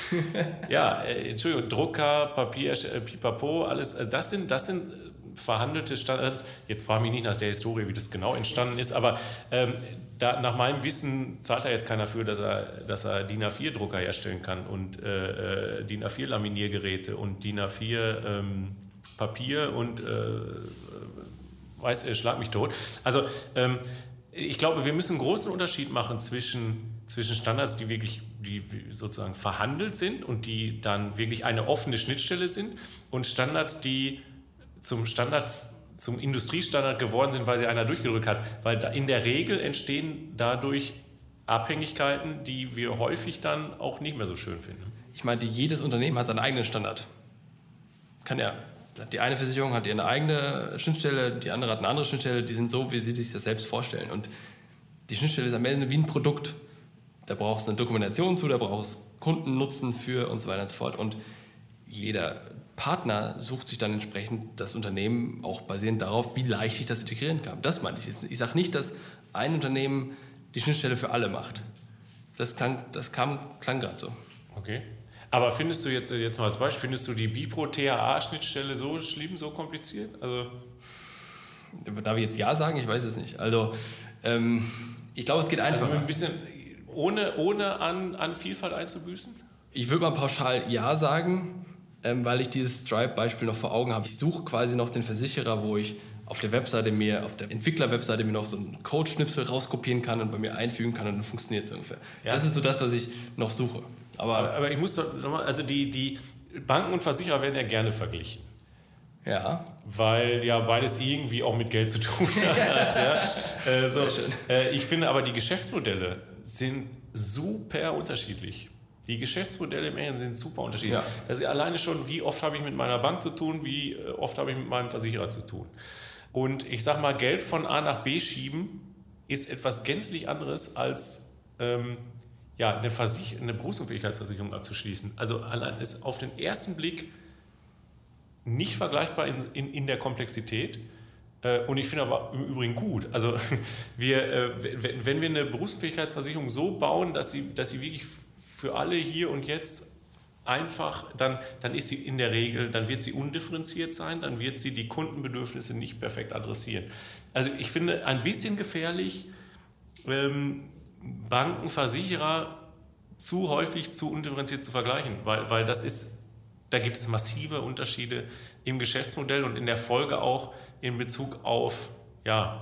ja, äh, Entschuldigung, Drucker, Papier, äh, Pipapo, alles, äh, das sind, das sind verhandelte Standards. Jetzt frage mich nicht nach der Historie, wie das genau entstanden ist, aber ähm, da, nach meinem Wissen zahlt da jetzt keiner für, dass er, dass er DIN A4-Drucker herstellen kann und äh, DIN A4-Laminiergeräte und DIN A4 ähm, Papier und äh, weiß, äh, schlag mich tot. Also ähm, ich glaube, wir müssen einen großen Unterschied machen zwischen, zwischen Standards, die wirklich die sozusagen verhandelt sind und die dann wirklich eine offene Schnittstelle sind und Standards, die zum Standard zum Industriestandard geworden sind, weil sie einer durchgedrückt hat. Weil in der Regel entstehen dadurch Abhängigkeiten, die wir häufig dann auch nicht mehr so schön finden. Ich meine, jedes Unternehmen hat seinen eigenen Standard. Kann ja die eine Versicherung hat ihre eigene Schnittstelle, die andere hat eine andere Schnittstelle, die sind so, wie sie sich das selbst vorstellen. Und die Schnittstelle ist am Ende wie ein Produkt. Da brauchst du eine Dokumentation zu, da brauchst du Kundennutzen für und so weiter und so fort. Und jeder Partner sucht sich dann entsprechend das Unternehmen auch basierend darauf, wie leicht ich das integrieren kann. Das meine ich. Ich sage nicht, dass ein Unternehmen die Schnittstelle für alle macht. Das, klang, das kam, klang gerade so. Okay. Aber findest du jetzt, jetzt mal als Beispiel, findest du die Bipro-TAA-Schnittstelle so schlimm, so kompliziert? Also Darf ich jetzt Ja sagen? Ich weiß es nicht. Also, ähm, ich glaube, es geht also einfacher. Also ein bisschen ohne, ohne an, an Vielfalt einzubüßen? Ich würde mal pauschal Ja sagen, ähm, weil ich dieses Stripe-Beispiel noch vor Augen habe. Ich suche quasi noch den Versicherer, wo ich auf der Webseite mir, auf der Entwickler-Webseite mir noch so einen Code-Schnipsel rauskopieren kann und bei mir einfügen kann und dann funktioniert es ungefähr. Ja. Das ist so das, was ich noch suche. Aber, aber, ich muss doch nochmal, also die, die Banken und Versicherer werden ja gerne verglichen. Ja. Weil ja beides irgendwie auch mit Geld zu tun hat. ja. Äh, so. äh, ich finde aber, die Geschäftsmodelle sind super unterschiedlich. Die Geschäftsmodelle im Englischen sind super unterschiedlich. Ja. Das ist alleine schon, wie oft habe ich mit meiner Bank zu tun, wie äh, oft habe ich mit meinem Versicherer zu tun. Und ich sage mal, Geld von A nach B schieben ist etwas gänzlich anderes als ähm, ja, eine, Versich eine Berufsunfähigkeitsversicherung abzuschließen. Also allein ist auf den ersten Blick nicht vergleichbar in, in, in der Komplexität. Äh, und ich finde aber im Übrigen gut. Also wir, äh, wenn wir eine Berufsunfähigkeitsversicherung so bauen, dass sie, dass sie wirklich für alle hier und jetzt einfach, dann, dann ist sie in der Regel, dann wird sie undifferenziert sein, dann wird sie die Kundenbedürfnisse nicht perfekt adressieren. Also ich finde ein bisschen gefährlich, ähm, Banken, Versicherer zu häufig zu undifferenziert zu vergleichen, weil, weil das ist, da gibt es massive Unterschiede im Geschäftsmodell und in der Folge auch in Bezug auf ja,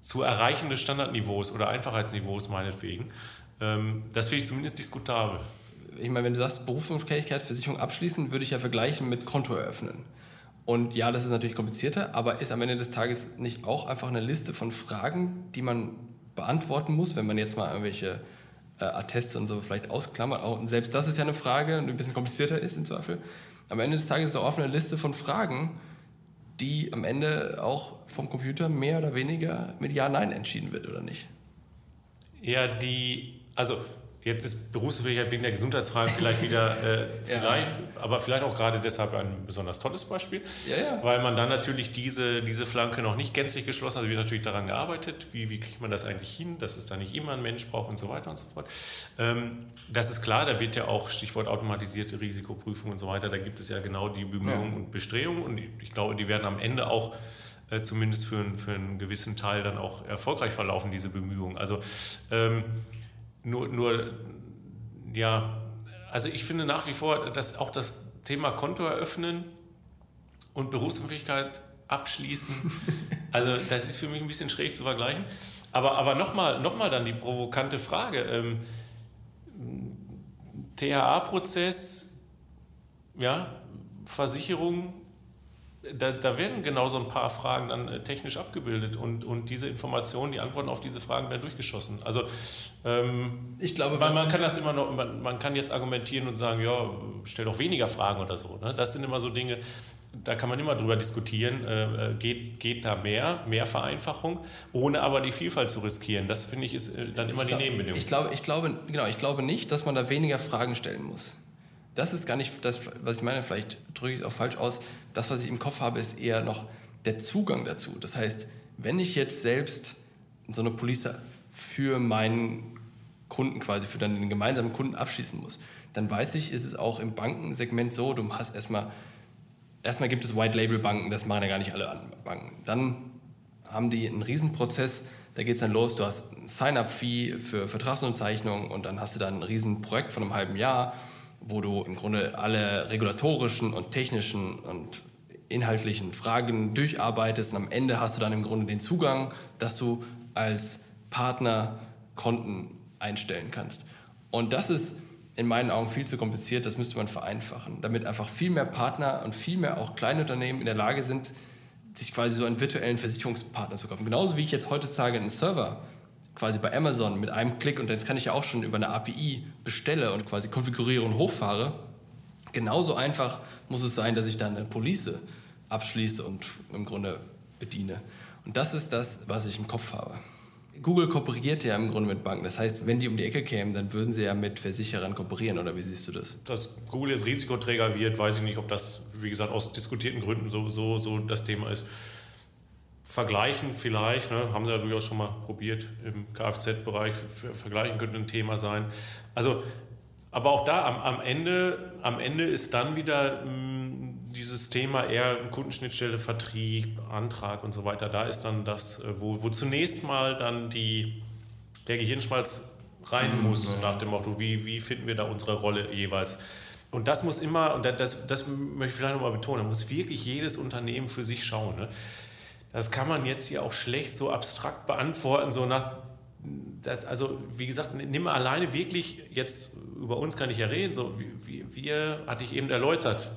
zu erreichende Standardniveaus oder Einfachheitsniveaus meinetwegen. Ähm, das finde ich zumindest diskutabel ich meine, wenn du sagst, Berufsunfähigkeitsversicherung abschließen, würde ich ja vergleichen mit Konto eröffnen. Und ja, das ist natürlich komplizierter, aber ist am Ende des Tages nicht auch einfach eine Liste von Fragen, die man beantworten muss, wenn man jetzt mal irgendwelche äh, Atteste und so vielleicht ausklammert. Und selbst das ist ja eine Frage, die ein bisschen komplizierter ist im Zweifel. Am Ende des Tages ist auch eine Liste von Fragen, die am Ende auch vom Computer mehr oder weniger mit Ja, Nein entschieden wird, oder nicht? Ja, die, also Jetzt ist Berufsunfähigkeit wegen der Gesundheitsfragen vielleicht wieder, äh, vielleicht, ja. aber vielleicht auch gerade deshalb ein besonders tolles Beispiel, ja, ja. weil man dann natürlich diese, diese Flanke noch nicht gänzlich geschlossen hat. Also wird natürlich daran gearbeitet, wie, wie kriegt man das eigentlich hin, dass es da nicht immer ein Mensch braucht und so weiter und so fort. Ähm, das ist klar, da wird ja auch Stichwort automatisierte Risikoprüfung und so weiter, da gibt es ja genau die Bemühungen und Bestrebungen und ich glaube, die werden am Ende auch äh, zumindest für, für einen gewissen Teil dann auch erfolgreich verlaufen, diese Bemühungen. Also ähm, nur, nur, ja, also ich finde nach wie vor, dass auch das Thema Konto eröffnen und Berufsunfähigkeit abschließen, also das ist für mich ein bisschen schräg zu vergleichen. Aber, aber nochmal noch mal dann die provokante Frage. Ähm, THA-Prozess, ja, Versicherung, da, da, werden genau so ein paar Fragen dann äh, technisch abgebildet und, und diese Informationen, die Antworten auf diese Fragen werden durchgeschossen. Also ähm, ich glaube, weil man kann das immer noch, man, man, kann jetzt argumentieren und sagen, ja, stell doch weniger Fragen oder so. Ne? Das sind immer so Dinge, da kann man immer drüber diskutieren, äh, äh geht, geht da mehr, mehr Vereinfachung, ohne aber die Vielfalt zu riskieren. Das finde ich ist äh, dann immer glaub, die Nebenbedingung. Ich glaube, ich glaube, genau, ich glaube nicht, dass man da weniger Fragen stellen muss das ist gar nicht das, was ich meine, vielleicht drücke ich es auch falsch aus. Das, was ich im Kopf habe, ist eher noch der Zugang dazu. Das heißt, wenn ich jetzt selbst so eine Police für meinen Kunden quasi, für dann den gemeinsamen Kunden abschließen muss, dann weiß ich, ist es auch im Bankensegment so, du hast erstmal, erstmal gibt es White-Label-Banken, das machen ja gar nicht alle Banken. Dann haben die einen Riesenprozess, da geht es dann los, du hast ein Sign-up-Fee für Vertragsunterzeichnung und dann hast du dann ein Riesenprojekt von einem halben Jahr wo du im Grunde alle regulatorischen und technischen und inhaltlichen Fragen durcharbeitest und am Ende hast du dann im Grunde den Zugang, dass du als Partner Konten einstellen kannst. Und das ist in meinen Augen viel zu kompliziert, das müsste man vereinfachen, damit einfach viel mehr Partner und viel mehr auch kleine Unternehmen in der Lage sind, sich quasi so einen virtuellen Versicherungspartner zu kaufen. Genauso wie ich jetzt heutzutage einen Server quasi bei Amazon mit einem Klick und jetzt kann ich ja auch schon über eine API bestelle und quasi konfiguriere und hochfahre. Genauso einfach muss es sein, dass ich dann eine Police abschließe und im Grunde bediene. Und das ist das, was ich im Kopf habe. Google kooperiert ja im Grunde mit Banken. Das heißt, wenn die um die Ecke kämen, dann würden sie ja mit Versicherern kooperieren, oder wie siehst du das? Dass Google jetzt Risikoträger wird, weiß ich nicht, ob das, wie gesagt, aus diskutierten Gründen so, so, so das Thema ist. Vergleichen vielleicht, ne, haben sie ja durchaus schon mal probiert im Kfz-Bereich, vergleichen könnte ein Thema sein. Also, aber auch da am, am, Ende, am Ende ist dann wieder mh, hm, dieses Thema eher Kundenschnittstelle, Vertrieb, Antrag und so weiter. Da ist dann das, äh, wo, wo zunächst mal dann die, der Gehirnschmalz rein mhm, muss, nach dem Motto, wie, wie finden wir da unsere Rolle jeweils. Und das muss immer, und das, das möchte ich vielleicht nochmal betonen, da muss wirklich jedes Unternehmen für sich schauen. Ne? Das kann man jetzt hier auch schlecht so abstrakt beantworten, so nach, das, also wie gesagt, nimm alleine wirklich, jetzt über uns kann ich ja reden, so wie, wir, hatte ich eben erläutert,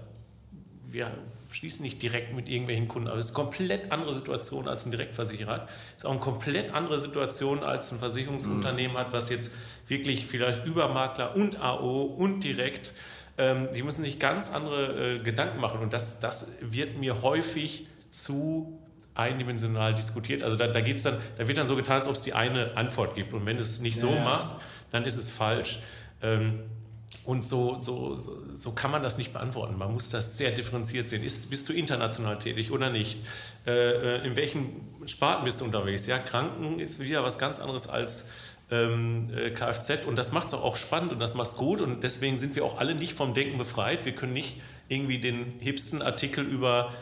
wir schließen nicht direkt mit irgendwelchen Kunden, aber es ist eine komplett andere Situation als ein Direktversicherer hat. Es ist auch eine komplett andere Situation als ein Versicherungsunternehmen mhm. hat, was jetzt wirklich vielleicht über Makler und AO und direkt, ähm, die müssen sich ganz andere äh, Gedanken machen und das, das wird mir häufig zu eindimensional diskutiert. Also da, da, gibt's dann, da wird dann so getan, als ob es die eine Antwort gibt. Und wenn du es nicht so ja. machst, dann ist es falsch. Ähm, und so, so, so, so, kann man das nicht beantworten. Man muss das sehr differenziert sehen. Ist, bist du international tätig oder nicht? Äh, äh in welchen Sparten bist du unterwegs? Ja, Kranken ist wieder was ganz anderes als ähm, äh, Kfz und das macht es auch spannend und das macht es gut und deswegen sind wir auch alle nicht vom Denken befreit. Wir können nicht irgendwie den hipsten Artikel über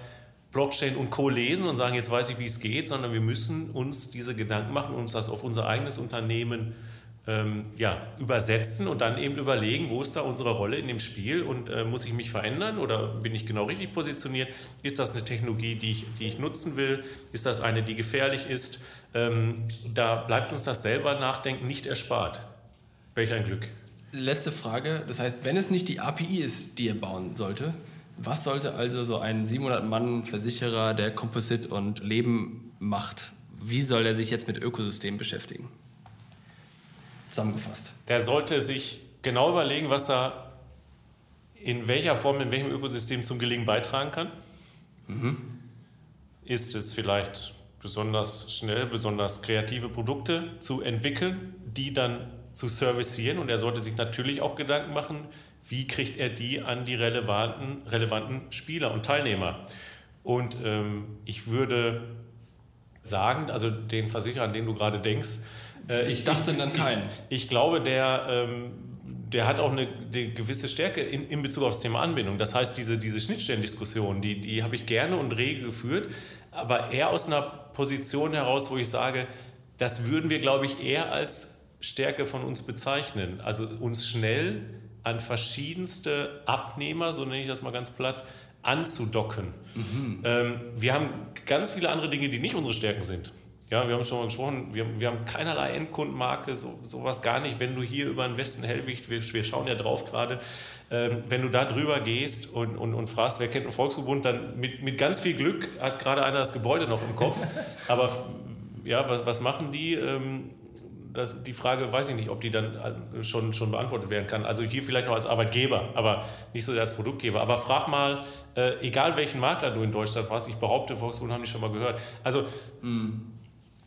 Blockchain und Co. lesen und sagen, jetzt weiß ich, wie es geht, sondern wir müssen uns diese Gedanken machen und uns das auf unser eigenes Unternehmen ähm, ja, übersetzen und dann eben überlegen, wo ist da unsere Rolle in dem Spiel und äh, muss ich mich verändern oder bin ich genau richtig positioniert? Ist das eine Technologie, die ich, die ich nutzen will? Ist das eine, die gefährlich ist? Ähm, da bleibt uns das selber Nachdenken nicht erspart. Welch ein Glück. Letzte Frage. Das heißt, wenn es nicht die API ist, die ihr bauen sollte, was sollte also so ein 700-Mann-Versicherer, der Composite und Leben macht, wie soll er sich jetzt mit Ökosystemen beschäftigen? Zusammengefasst. Der sollte sich genau überlegen, was er in welcher Form, in welchem Ökosystem zum Gelingen beitragen kann. Mhm. Ist es vielleicht besonders schnell, besonders kreative Produkte zu entwickeln, die dann zu servicieren? Und er sollte sich natürlich auch Gedanken machen, wie kriegt er die an die relevanten, relevanten Spieler und Teilnehmer. Und ähm, ich würde sagen, also den Versicherer, an den du gerade denkst, äh, ich, ich, dachte dann keinen. Ich, ich, glaube, der, ähm, der hat auch eine, eine gewisse Stärke in, in, Bezug auf das Thema Anbindung. Das heißt, diese, diese Schnittstellendiskussion, die, die habe ich gerne und rege geführt, aber eher aus einer Position heraus, wo ich sage, das würden wir, glaube ich, eher als Stärke von uns bezeichnen. Also uns schnell an verschiedenste Abnehmer, so nenne ich das mal ganz platt, anzudocken. Mhm. Ähm, wir haben ganz viele andere Dinge, die nicht unsere Stärken sind. Ja, wir haben schon mal gesprochen, wir, wir haben keinerlei Endkundenmarke, so, sowas gar nicht. Wenn du hier über den Westen Hellwicht, wir, wir schauen ja drauf gerade, ähm, wenn du da drüber gehst und, und, und fragst, wer kennt einen Volksverbund, dann mit, mit ganz viel Glück hat gerade einer das Gebäude noch im Kopf. Aber ja, was, was machen die? Ähm, das, die Frage weiß ich nicht, ob die dann äh, schon, schon beantwortet werden kann. Also hier vielleicht noch als Arbeitgeber, aber nicht so sehr als Produktgeber. Aber frag mal, äh, egal welchen Makler du in Deutschland warst, ich behaupte, Volkswagen haben die schon mal gehört. Also mh,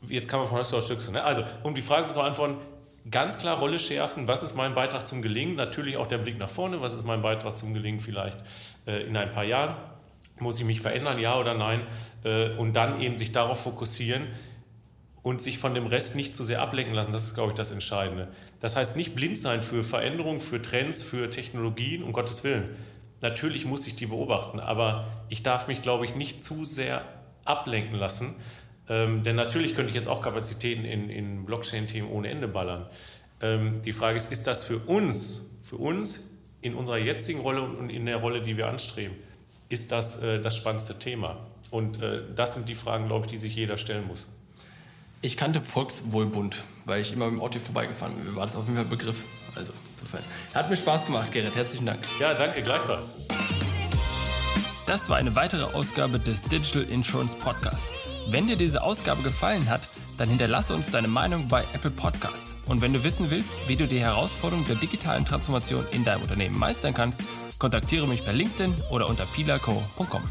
jetzt kann man von Höchster Stücke. Ne? Also um die Frage zu beantworten, ganz klar Rolle schärfen, was ist mein Beitrag zum Gelingen? Natürlich auch der Blick nach vorne, was ist mein Beitrag zum Gelingen vielleicht äh, in ein paar Jahren? Muss ich mich verändern, ja oder nein? Äh, und dann eben sich darauf fokussieren, und sich von dem Rest nicht zu sehr ablenken lassen. Das ist, glaube ich, das Entscheidende. Das heißt, nicht blind sein für Veränderungen, für Trends, für Technologien, um Gottes Willen. Natürlich muss ich die beobachten, aber ich darf mich, glaube ich, nicht zu sehr ablenken lassen. Ähm, denn natürlich könnte ich jetzt auch Kapazitäten in, in Blockchain-Themen ohne Ende ballern. Ähm, die Frage ist, ist das für uns, für uns in unserer jetzigen Rolle und in der Rolle, die wir anstreben, ist das äh, das spannendste Thema? Und äh, das sind die Fragen, glaube ich, die sich jeder stellen muss. Ich kannte Volkswohlbund, weil ich immer mit dem Auto vorbeigefahren bin. Mir war das auf jeden Fall ein Begriff. Also, insofern. Hat mir Spaß gemacht, Gerrit. Herzlichen Dank. Ja, danke, gleichfalls. Das war eine weitere Ausgabe des Digital Insurance Podcast. Wenn dir diese Ausgabe gefallen hat, dann hinterlasse uns deine Meinung bei Apple Podcasts. Und wenn du wissen willst, wie du die Herausforderung der digitalen Transformation in deinem Unternehmen meistern kannst, kontaktiere mich per LinkedIn oder unter pilaco.com.